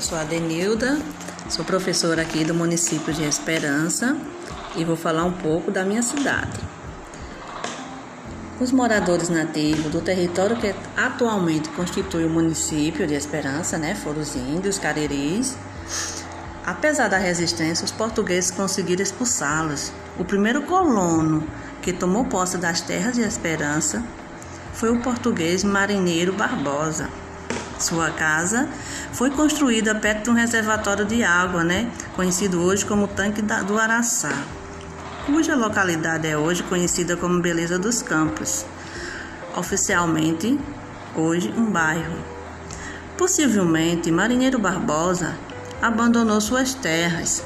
sou a Denilda, sou professora aqui do município de Esperança e vou falar um pouco da minha cidade. Os moradores nativos do território que atualmente constitui o município de Esperança, né, foram os índios, cariris. Apesar da resistência, os portugueses conseguiram expulsá-los. O primeiro colono que tomou posse das terras de Esperança foi o português Marinheiro Barbosa. Sua casa foi construída perto de um reservatório de água, né, conhecido hoje como Tanque do Araçá, cuja localidade é hoje conhecida como Beleza dos Campos, oficialmente hoje um bairro. Possivelmente, Marinheiro Barbosa abandonou suas terras.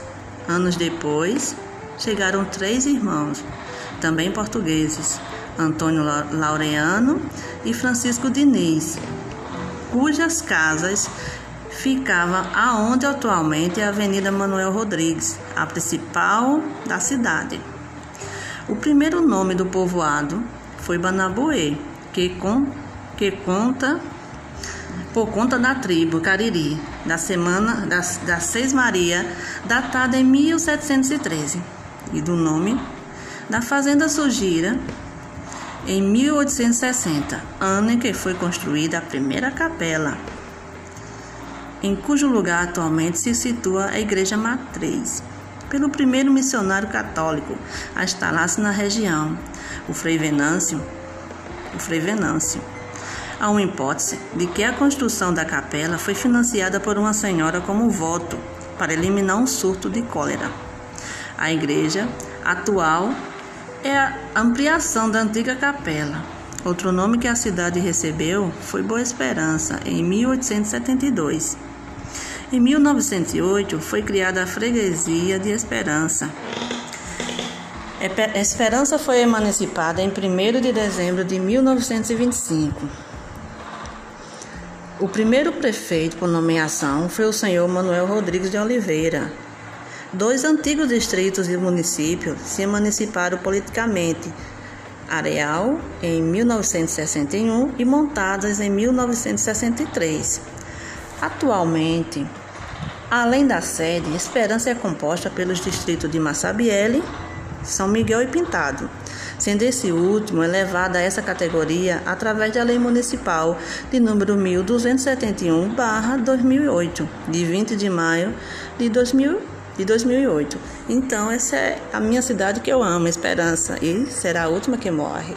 Anos depois, chegaram três irmãos, também portugueses, Antônio Laureano e Francisco Diniz, cujas casas ficavam aonde atualmente é a Avenida Manuel Rodrigues, a principal da cidade. O primeiro nome do povoado foi Banabuê, que, com, que conta por conta da tribo Cariri, da semana das Seis Maria, datada em 1713, e do nome da fazenda Sugira, em 1860, ano em que foi construída a primeira capela, em cujo lugar atualmente se situa a Igreja Matriz, pelo primeiro missionário católico a instalar-se na região, o Frei Venâncio. O Frei Venâncio. Há uma hipótese de que a construção da capela foi financiada por uma senhora como voto para eliminar um surto de cólera. A igreja atual é a ampliação da antiga capela. Outro nome que a cidade recebeu foi Boa Esperança, em 1872. Em 1908 foi criada a Freguesia de Esperança. Esperança foi emancipada em 1 de dezembro de 1925. O primeiro prefeito por nomeação foi o senhor Manuel Rodrigues de Oliveira, Dois antigos distritos e municípios se emanciparam politicamente, Areal em 1961 e Montadas em 1963. Atualmente, além da sede, Esperança é composta pelos distritos de Massabielle, São Miguel e Pintado, sendo esse último elevado a essa categoria através da Lei Municipal de número 1271/2008, de 20 de maio de 2008 de 2008. Então, essa é a minha cidade que eu amo, Esperança, e será a última que morre.